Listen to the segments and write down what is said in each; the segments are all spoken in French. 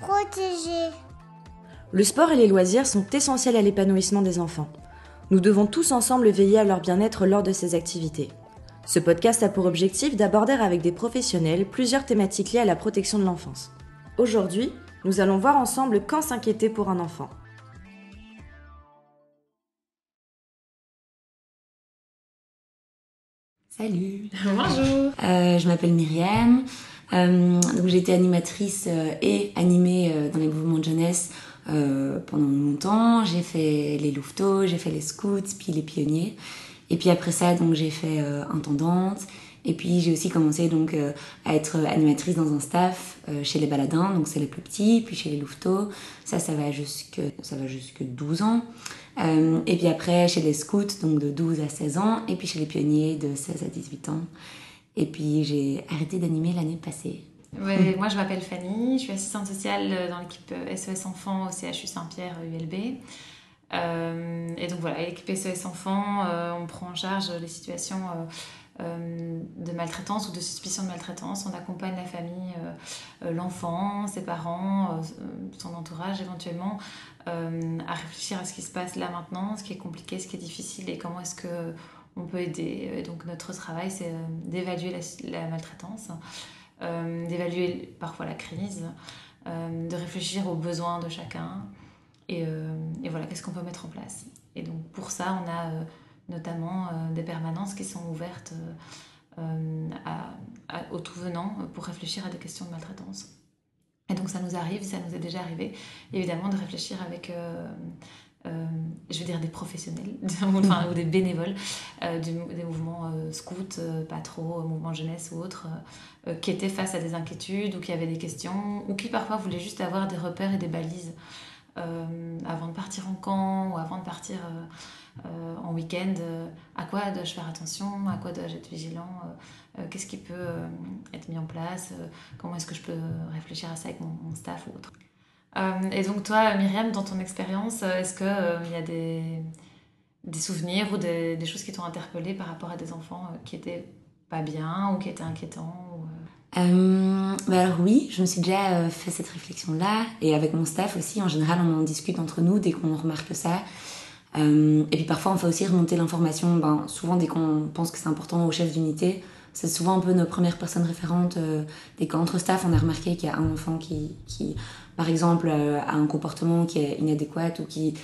protéger. Le sport et les loisirs sont essentiels à l'épanouissement des enfants. Nous devons tous ensemble veiller à leur bien-être lors de ces activités. Ce podcast a pour objectif d'aborder avec des professionnels plusieurs thématiques liées à la protection de l'enfance. Aujourd'hui, nous allons voir ensemble quand s'inquiéter pour un enfant. Salut. Bonjour. Euh, je m'appelle Myriam. Euh, donc j'ai été animatrice euh, et animée euh, dans les mouvements de jeunesse pendant longtemps. J'ai fait les louveteaux, j'ai fait les scouts, puis les pionniers. Et puis après ça, donc j'ai fait intendante. Et puis j'ai aussi commencé donc à être animatrice dans un staff chez les baladins, donc c'est les plus petits, puis chez les louveteaux. Ça, ça va jusque ça va jusque 12 ans. Et puis après chez les scouts, donc de 12 à 16 ans, et puis chez les pionniers de 16 à 18 ans. Et puis j'ai arrêté d'animer l'année passée. Ouais, Moi, je m'appelle Fanny, je suis assistante sociale dans l'équipe SOS Enfants au CHU Saint-Pierre ULB. Euh, et donc voilà, l'équipe SOS Enfants, euh, on prend en charge les situations euh, de maltraitance ou de suspicion de maltraitance. On accompagne la famille, l'enfant, ses parents, son entourage éventuellement, à réfléchir à ce qui se passe là maintenant, ce qui est compliqué, ce qui est difficile et comment est-ce que on peut aider. Et donc notre travail, c'est euh, d'évaluer la, maltraitance, euh, d'évaluer parfois la crise, euh, de réfléchir aux besoins de chacun et, euh, voilà, qu'est-ce qu'on peut mettre en place. Et donc pour ça, on a euh, notamment euh, des permanences qui sont ouvertes euh, euh, aux tout venants pour réfléchir à des questions de maltraitance. Et donc ça nous arrive, ça nous est déjà arrivé, évidemment, de réfléchir avec, euh, je veux dire, des professionnels enfin, ou des bénévoles euh, du- des mouvements euh, scouts, euh, pas trop, mouvements jeunesse ou autres, qui étaient face à des inquiétudes ou qui avaient des questions, ou qui parfois voulaient juste avoir des repères et des balises avant de partir en camp ou avant de partir en week-end. à quoi dois-je faire attention À quoi dois-je être vigilant Qu'est-ce qui peut être mis en place Comment est-ce que je peux réfléchir à ça avec mon, mon staff ou autre Et donc toi, Myriam, dans ton expérience, euh, est-ce qu'il y a des, souvenirs ou des, choses qui t'ont interpellé par rapport à des enfants euh, qui étaient pas bien ou qui étaient inquiétants euh, Euh, bah alors oui, je me suis déjà euh, fait cette réflexion-là, et avec mon staff aussi, en général on en discute entre nous dès qu'on remarque ça. Euh, et puis parfois on fait aussi remonter l'information, ben, souvent dès qu'on pense que c'est important au chef d'unité, c'est souvent un peu nos premières personnes référentes. Euh, dès qu'entre staff on a remarqué qu'il y a un enfant qui par exemple, euh, a un comportement qui est inadéquat ou qui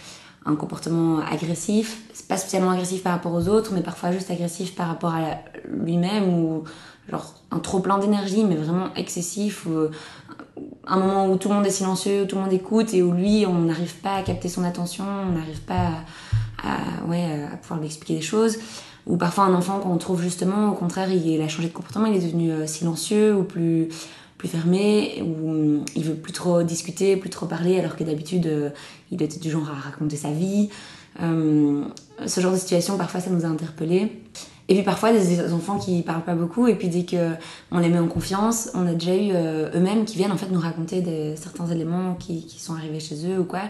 un comportement agressif, c'est pas spécialement agressif par rapport aux autres, mais parfois juste agressif par rapport à lui-même ou genre un trop plein d'énergie mais vraiment excessif ou euh, un moment où tout le monde est silencieux où tout le monde écoute et où lui on n'arrive pas à capter son attention on n'arrive pas à, à- ouais à pouvoir lui expliquer des choses. Ou parfois un enfant qu'on trouve justement au contraire il a changé de comportement il est devenu euh, silencieux ou plus fermé ou hum, il veut plus trop discuter plus trop parler alors que d'habitude euh, il était du genre à raconter sa vie Euh, ce genre de situation parfois ça nous a interpellés et puis parfois des enfants qui parlent pas beaucoup et puis dès que on les met en confiance, on a déjà eu euh, eux-mêmes qui viennent en fait nous raconter certains éléments qui, qui sont arrivés chez eux ou quoi.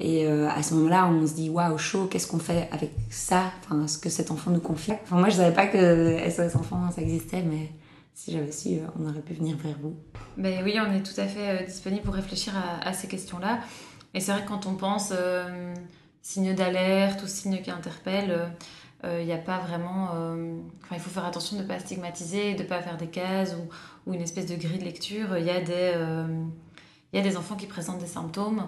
Et à ce moment-là, on se dit waouh chaud, qu'est-ce qu'on fait avec ça? Enfin, ce que cet enfant nous confie. Enfin moi je savais pas que SOS enfants ça existait, mais si j'avais su, euh, on aurait pu venir vers vous. Ben oui, on est tout à fait euh, disponible pour réfléchir à, ces questions-là. Et c'est vrai que quand on pense euh, signe d'alerte ou signe qui interpelle, il n'y a pas vraiment. euh, il faut faire attention de ne pas stigmatiser, de ne pas faire des cases ou, une espèce de grille de lecture. Il y y a des enfants qui présentent des symptômes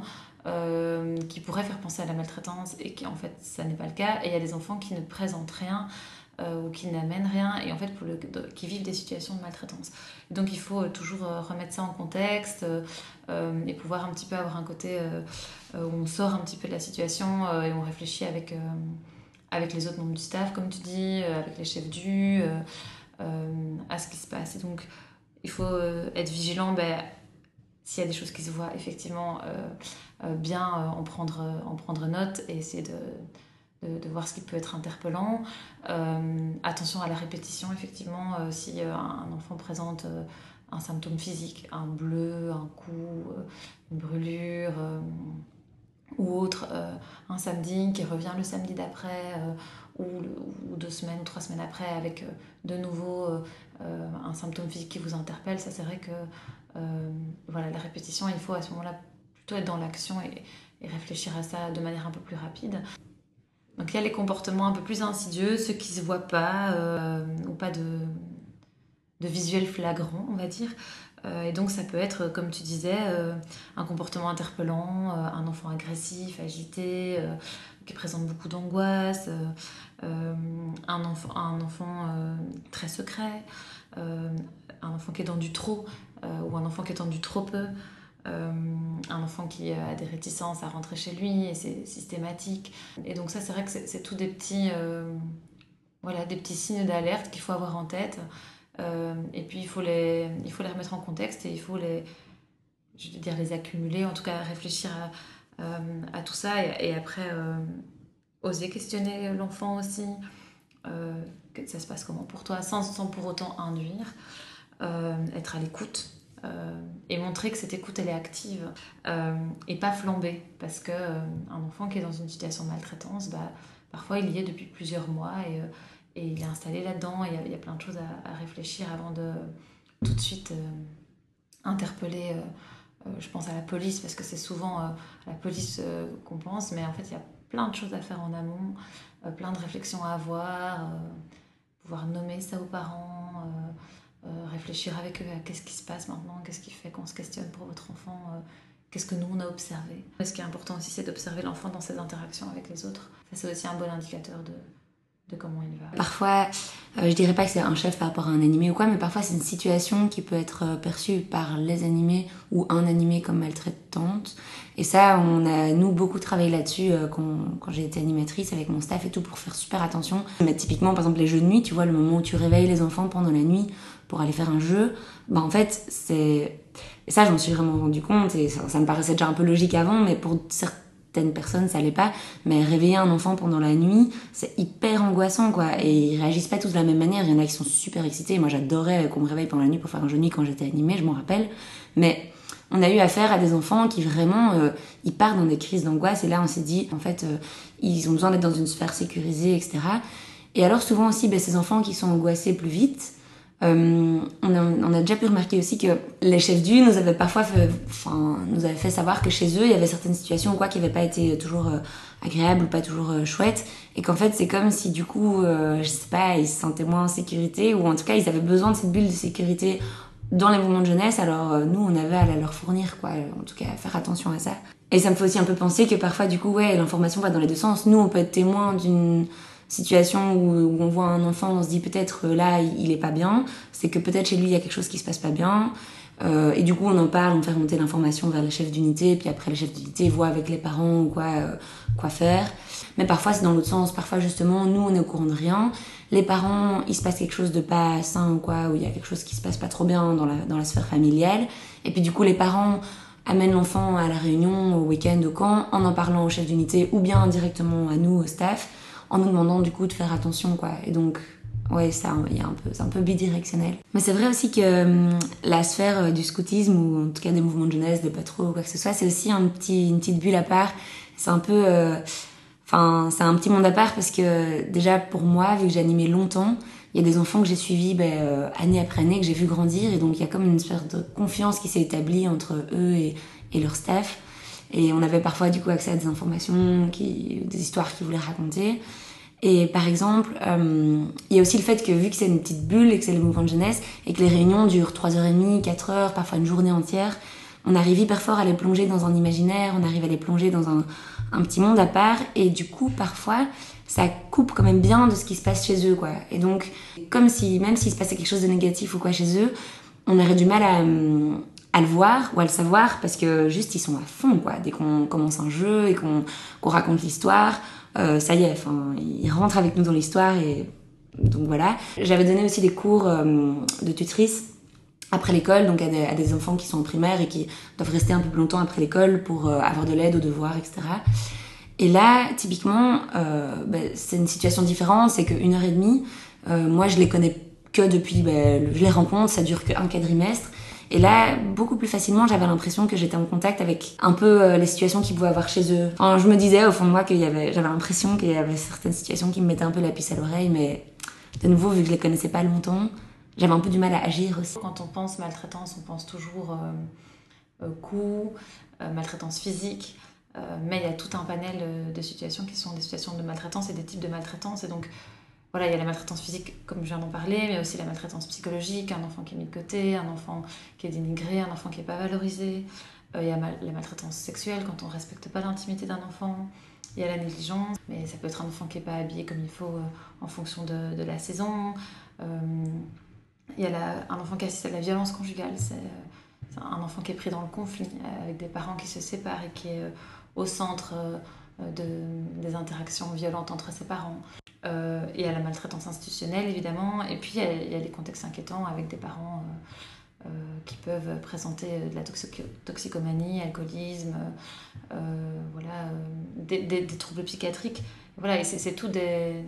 qui pourraient faire penser à la maltraitance et qui en fait ça n'est pas le cas. Et il y a des enfants qui ne présentent rien euh, ou qui n'amènent rien et en fait qui vivent des situations de maltraitance. Donc il faut euh, toujours euh, remettre ça en contexte euh, et pouvoir un petit peu avoir un côté où on sort un petit peu de la situation et on réfléchit avec, avec les autres membres du staff, comme tu dis, avec les chefs du, à ce qui se passe. Et donc il faut être vigilant. Ben, s'il y a des choses qui se voient effectivement bien en, prendre, en prendre note et essayer de, de, voir ce qui peut être interpellant. Euh, attention à la répétition, effectivement, euh, si euh, un enfant présente un symptôme physique, un bleu, un coup, une brûlure ou autre, un samedi qui revient le samedi d'après ou, deux semaines ou trois semaines après avec de nouveau un symptôme physique qui vous interpelle, ça c'est vrai que voilà, la répétition, il faut à ce moment-là plutôt être dans l'action et, réfléchir à ça de manière un peu plus rapide. Donc il y a les comportements un peu plus insidieux, ceux qui ne se voient pas ou pas de, visuel flagrant, on va dire. Euh, et donc ça peut être, comme tu disais, euh, un comportement interpellant, euh, un enfant agressif, agité, qui présente beaucoup d'angoisse, un enfant, un enfant très secret, un enfant qui est tendu trop, ou un enfant qui est tendu trop peu. Un enfant qui a des réticences à rentrer chez lui et c'est systématique. Et donc ça, c'est vrai que c'est tous des petits, voilà, des petits signes d'alerte qu'il faut avoir en tête. Euh, et puis il faut, les, il faut les remettre en contexte et il faut les, je veux dire, les accumuler, en tout cas réfléchir à, euh, tout ça et, après euh, oser questionner l'enfant aussi. que ça se passe comment pour toi sans pour autant induire, être à l'écoute. Et montrer que cette écoute elle est active et pas flamber parce que un enfant qui est dans une situation de maltraitance bah, parfois il y est depuis plusieurs mois et et il est installé là-dedans. Il, y a plein de choses à, réfléchir avant de tout de suite euh, interpeller. Euh, euh, je pense à la police parce que c'est souvent la police qu'on pense, mais en fait il y a plein de choses à faire en amont, plein de réflexions à avoir, pouvoir nommer ça aux parents, réfléchir avec eux à qu'est-ce qui se passe maintenant, qu'est-ce qui fait qu'on se questionne pour votre enfant, qu'est-ce que nous on a observé. Ce qui est important aussi c'est d'observer l'enfant dans ses interactions avec les autres. Ça c'est aussi un bon indicateur de, de comment il va. Parfois, euh, je dirais pas que c'est un chef par rapport à un animé ou quoi, mais parfois c'est une situation qui peut être euh, perçue par les animés ou un animé comme maltraitante. Et ça, on a, nous, beaucoup travaillé là-dessus euh, quand, quand j'ai été animatrice avec mon staff et tout pour faire super attention. Mais typiquement, par exemple, les jeux de nuit, tu vois, le moment où tu réveilles les enfants pendant la nuit pour aller faire un jeu, bah en fait, c'est. Et ça, j'en suis vraiment rendu compte et ça, ça me paraissait déjà un peu logique avant, mais pour certains certaines personnes ça l'est pas mais réveiller un enfant pendant la nuit c'est hyper angoissant quoi. Et ils réagissent pas tous de la même manière. Il y en a qui sont super excités. Moi j'adorais qu'on me réveille pendant la nuit pour faire un jeu de nuit quand j'étais animée je m'en rappelle. Mais on a eu affaire à des enfants qui vraiment euh, ils partent dans des crises d'angoisse. Et là on s'est dit en fait euh, ils ont besoin d'être dans une sphère sécurisée etc et alors souvent aussi ben, ces enfants qui sont angoissés plus vite euh, on, a, on, a, déjà pu remarquer aussi que les chefs du nous avaient parfois fait, enfin, nous avaient fait savoir que chez eux, il y avait certaines situations quoi qui n'avaient pas été toujours euh, agréables ou pas toujours euh, chouettes, et qu'en fait c'est comme si du coup, euh, je sais pas, ils se sentaient moins en sécurité, ou en tout cas ils avaient besoin de cette bulle de sécurité dans les moments de jeunesse, alors nous on avait à la leur fournir quoi, en tout cas faire attention à ça. Et ça me fait aussi un peu penser que parfois du coup ouais l'information va dans les deux sens. Nous on peut être témoin d'une situation où, on voit un enfant, on se dit peut-être euh, là il est pas bien, c'est que peut-être chez lui il y a quelque chose qui se passe pas bien. Euh, et du coup on en parle, on fait remonter l'information vers le chef d'unité, puis après le chef d'unité voit avec les parents quoi, euh, quoi faire. Mais parfois c'est dans l'autre sens, parfois justement nous on est au courant de rien, les parents il se passe quelque chose de pas sain ou quoi, ou il y a quelque chose qui se passe pas trop bien dans la, dans la sphère familiale, et puis du coup les parents amènent l'enfant à la réunion, au week-end, au camp, en en parlant au chef d'unité ou bien directement à nous, au staff en nous demandant du coup de faire attention quoi. Et donc ouais, ça, il y a un peu, c'est un peu bidirectionnel. Mais c'est vrai aussi que hum, la sphère euh, du scoutisme ou en tout cas des mouvements de jeunesse, de patrouille ou quoi que ce soit, c'est aussi un petit, une petite bulle à part. C'est un peu, euh, enfin, c'est un petit monde à part parce que déjà pour moi, vu que j'ai animé longtemps, il y a des enfants que j'ai suivis ben, euh, année après année, que j'ai vu grandir, et donc il y a comme une espèce de confiance qui s'est établie entre eux et, et leur staff. Et on avait parfois du coup accès à des informations, qui, des histoires qu'ils voulaient raconter. Et par exemple, euh, il y a aussi le fait que vu que c'est une petite bulle et que c'est le mouvement de jeunesse et que les réunions durent 3h30, 4h, parfois une journée entière, on arrive hyper fort à les plonger dans un imaginaire, on arrive à les plonger dans un, un petit monde à part et du coup parfois ça coupe quand même bien de ce qui se passe chez eux quoi. Et donc comme si même s'il se passait quelque chose de négatif ou quoi chez eux, on aurait du mal à, à le voir ou à le savoir parce que juste ils sont à fond quoi. Dès qu'on commence un jeu et qu'on raconte l'histoire, euh, ça y est, enfin ils rentrent avec nous dans l'histoire et donc voilà. J'avais donné aussi des cours euh, de tutrice après l'école, donc à des, enfants qui sont en primaire et qui doivent rester un peu plus longtemps après l'école pour euh, avoir de l'aide aux devoirs, etc. Et là, typiquement, ben, c'est une situation différente, c'est qu'une heure et demie, moi je les connais que depuis, ben, je les rencontre, ça dure qu'un quadrimestre. Et là, beaucoup plus facilement, j'avais l'impression que j'étais en contact avec un peu euh, les situations qu'ils pouvaient avoir chez eux. Enfin, je me disais au fond de moi qu'il y avait, j'avais l'impression qu'il y avait certaines situations qui me mettaient un peu la puce à l'oreille, mais de nouveau, vu que je les connaissais pas longtemps, j'avais un peu du mal à agir aussi. Quand on pense maltraitance, on pense toujours euh, coups, maltraitance physique. mais il y a tout un panel de situations qui sont des situations de maltraitance et des types de maltraitance. Voilà, il y a la maltraitance physique, comme je viens d'en parler, mais aussi la maltraitance psychologique, un enfant qui est mis de côté, un enfant qui est dénigré, un enfant qui n'est pas valorisé. il y a la maltraitance sexuelle quand on ne respecte pas l'intimité d'un enfant. Il y a la négligence, mais ça peut être un enfant qui n'est pas habillé comme il faut en fonction de, la saison. il y a un enfant qui assiste à la violence conjugale. C'est un enfant qui est pris dans le conflit, avec des parents qui se séparent et qui est au centre de, des interactions violentes entre ses parents. Euh, et à la maltraitance institutionnelle, évidemment. Et puis, il y, a, des contextes inquiétants avec des parents euh, euh, qui peuvent présenter de la toxicomanie, alcoolisme, voilà, des, troubles psychiatriques. Voilà, et c'est tout des,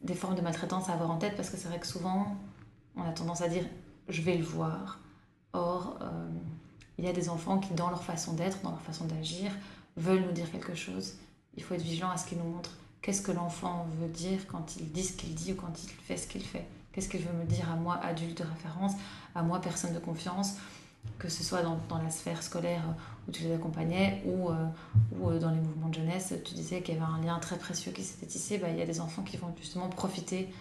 des formes de maltraitance à avoir en tête parce que c'est vrai que souvent, on a tendance à dire je vais le voir. Or, il y a des enfants qui, dans leur façon d'être, dans leur façon d'agir, veulent nous dire quelque chose. Il faut être vigilant à ce qu'ils nous montrent qu'est-ce que l'enfant veut dire quand il dit ce qu'il dit ou quand il fait ce qu'il fait? Qu'est-ce qu'il veut me dire à moi, adulte de référence, à moi, personne de confiance, que ce soit dans, la sphère scolaire où tu les accompagnais ou, euh, euh, dans les mouvements de jeunesse, tu disais qu'il y avait un lien très précieux qui s'était tissé. Bah, il y a des enfants qui vont justement profiter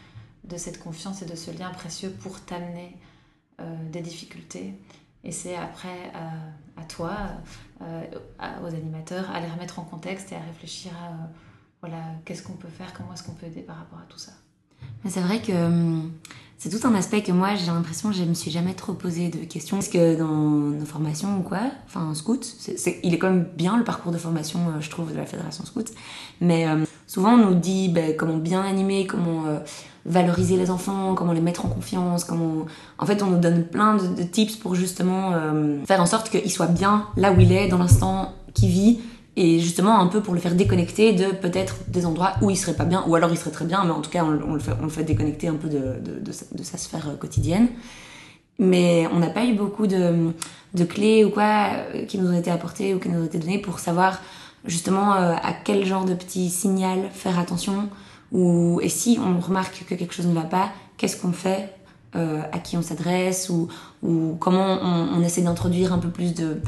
de cette confiance et de ce lien précieux pour t'amener euh, des difficultés. Et c'est après à toi, aux animateurs, à les remettre en contexte et à réfléchir à voilà, qu'est-ce qu'on peut faire, comment est-ce qu'on peut aider par rapport à tout ça? C'est vrai que hum, c'est tout un aspect que moi j'ai l'impression que je me suis jamais trop posé de questions. Parce que dans nos formations ou quoi, enfin scout, il est quand même bien le parcours de formation, euh, je trouve, de la fédération scout. Mais hum, souvent on nous dit ben, comment bien animer, comment euh, valoriser les enfants, comment les mettre en confiance, comment. En fait, on nous donne plein de, tips pour justement hum, faire en sorte qu'il soit bien là où il est, dans l'instant qu'il vit et justement un peu pour le faire déconnecter de peut-être des endroits où il serait pas bien, ou alors il serait très bien, mais en tout cas on, le, fait, déconnecter un peu de, sa, sphère euh, quotidienne. Mais on n'a pas eu beaucoup de, clés ou quoi euh, qui nous ont été apportées ou qui nous ont été données pour savoir justement euh, à quel genre de petit signal faire attention, ou et si on remarque que quelque chose ne va pas, qu'est-ce qu'on fait à qui on s'adresse ou, ou comment on essaie d'introduire un peu plus de,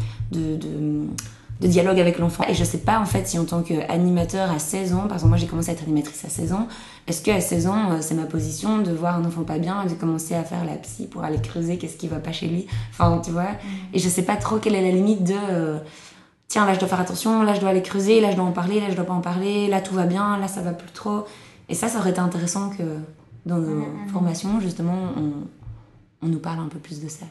de, dialogue avec l'enfant. Et je sais pas en fait si en tant qu'animateur à 16 ans, par exemple moi j'ai commencé à être animatrice à 16 ans, est-ce qu'à 16 ans euh, c'est ma position de voir un enfant pas bien et de commencer à faire la psy pour aller creuser qu'est-ce qui va pas chez lui? Enfin tu vois? Mm. Et je sais pas trop quelle est la limite de euh, tiens là je dois faire attention, là je dois aller creuser, là je dois en parler, là je dois pas en parler, là tout va bien, là ça va plus trop. Et ça ça aurait été intéressant que dans nos mm, mm, formations justement on, on nous parle un peu plus de ça.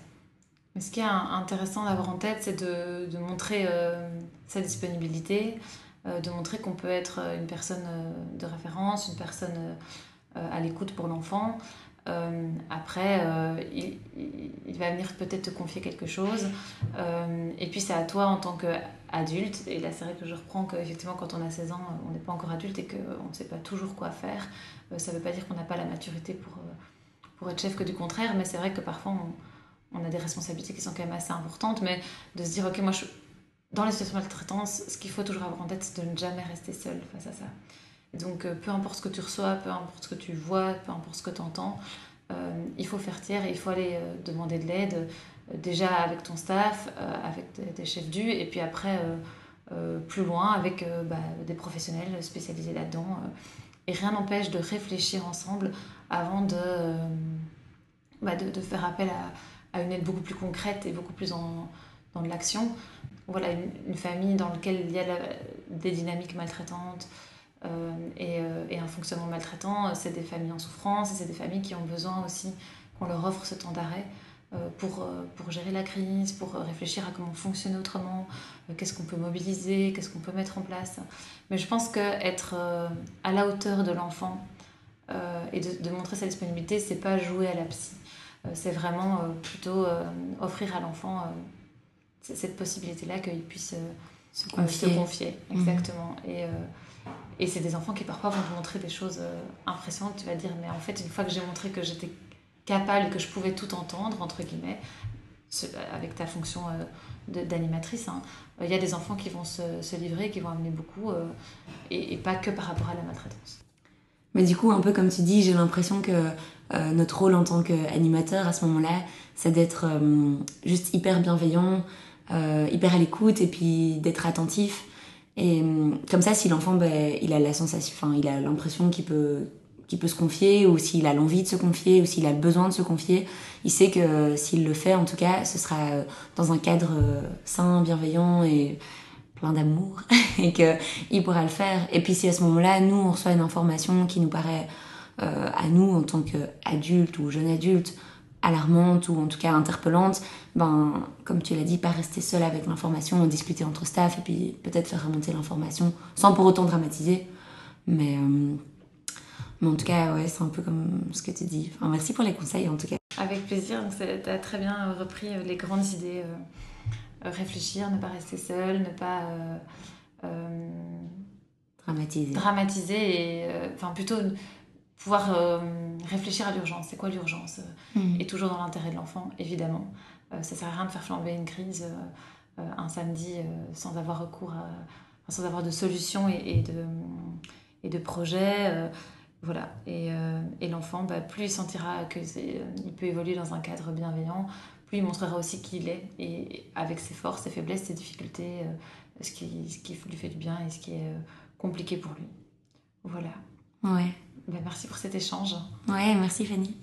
Mais ce qui est intéressant d'avoir en tête, c'est de, montrer euh, sa disponibilité, euh, de montrer qu'on peut être une personne euh, de référence, une personne à l'écoute pour l'enfant. après, il, va venir peut-être te confier quelque chose. et puis c'est à toi en tant qu'adulte, et là c'est vrai que je reprends qu'effectivement quand on a 16 ans, on n'est pas encore adulte et qu'on ne sait pas toujours quoi faire. ça ne veut pas dire qu'on n'a pas la maturité pour, pour être chef que du contraire, mais c'est vrai que parfois on a des responsabilités qui sont quand même assez importantes, mais de se dire, ok, moi, je, dans les situations de maltraitance, ce qu'il faut toujours avoir en tête, c'est de ne jamais rester seul face à ça. donc, euh, peu importe ce que tu reçois, peu importe ce que tu vois, peu importe ce que tu entends, euh, il faut faire tiers il faut aller euh, demander de l'aide, déjà avec ton staff, avec tes, chefs du, et puis après, plus loin, avec bah, des professionnels spécialisés là-dedans. et rien n'empêche de réfléchir ensemble avant de, bah, de faire appel à à une aide beaucoup plus concrète et beaucoup plus dans, dans de l'action. Voilà, une, famille dans laquelle il y a des dynamiques maltraitantes euh, et, euh, et, un fonctionnement maltraitant, c'est des familles en souffrance et c'est des familles qui ont besoin aussi qu'on leur offre ce temps d'arrêt euh, pour, pour gérer la crise, pour réfléchir à comment fonctionner autrement, qu'est-ce qu'on peut mobiliser, qu'est-ce qu'on peut mettre en place. Mais je pense qu'être à la hauteur de l'enfant et de, de montrer sa disponibilité, c'est pas jouer à la psy euh, c'est vraiment euh, plutôt euh, offrir à l'enfant cette possibilité-là qu'il puisse se confier. Mhm. exactement. Et, et c'est des enfants qui parfois vont te montrer des choses impressionnantes. Tu vas dire, mais en fait, une fois que j'ai montré que j'étais capable et que je pouvais tout entendre, entre guillemets, avec ta fonction d'animatrice, hein, il y a des enfants qui vont se, se livrer, qui vont amener beaucoup, et, et, pas que par rapport à la maltraitance. Mais du coup, un peu comme tu dis, j'ai l'impression que notre rôle en tant qu'animateur à ce moment-là, c'est d'être juste hyper bienveillant, hyper à l'écoute et puis d'être attentif. Et comme ça, si l'enfant, ben, il a la sensation, enfin, il a l'impression qu'il peut qu'il peut se confier ou s'il a l'envie de se confier ou s'il a besoin de se confier, il sait que s'il le fait, en tout cas, ce sera dans un cadre sain, bienveillant et plein d'amour et qu'il pourra le faire. Et puis si à ce moment-là, nous, on reçoit une information qui nous paraît euh, à nous en tant qu'adultes ou jeunes adultes alarmante ou en tout cas interpellante, ben, comme tu l'as dit, pas rester seul avec l'information, discuter entre staff et puis peut-être faire remonter l'information sans pour autant dramatiser. Mais, euh, en tout cas, ouais, c'est un peu comme ce que tu dis. Enfin, merci pour les conseils en tout cas. Avec plaisir, tu as très bien repris les grandes idées. Euh, euh, réfléchir, ne pas rester seul, ne pas euh, euh, dramatiser. dramatiser et enfin plutôt pouvoir réfléchir à l'urgence. C'est quoi l'urgence hmm. Et toujours dans l'intérêt de l'enfant, évidemment. ça sert à rien de faire flamber une crise un samedi sans avoir recours à, sans avoir de solution et, de, et de projet. voilà. Et, et l'enfant, bah, plus il sentira qu'il peut évoluer dans un cadre bienveillant, il montrera aussi qui il est, et avec ses forces, ses faiblesses, ses difficultés, euh, ce, qui, ce qui lui fait du bien et ce qui est euh, compliqué pour lui. Voilà. Ouais. Ben, merci pour cet échange. Ouais, merci Fanny.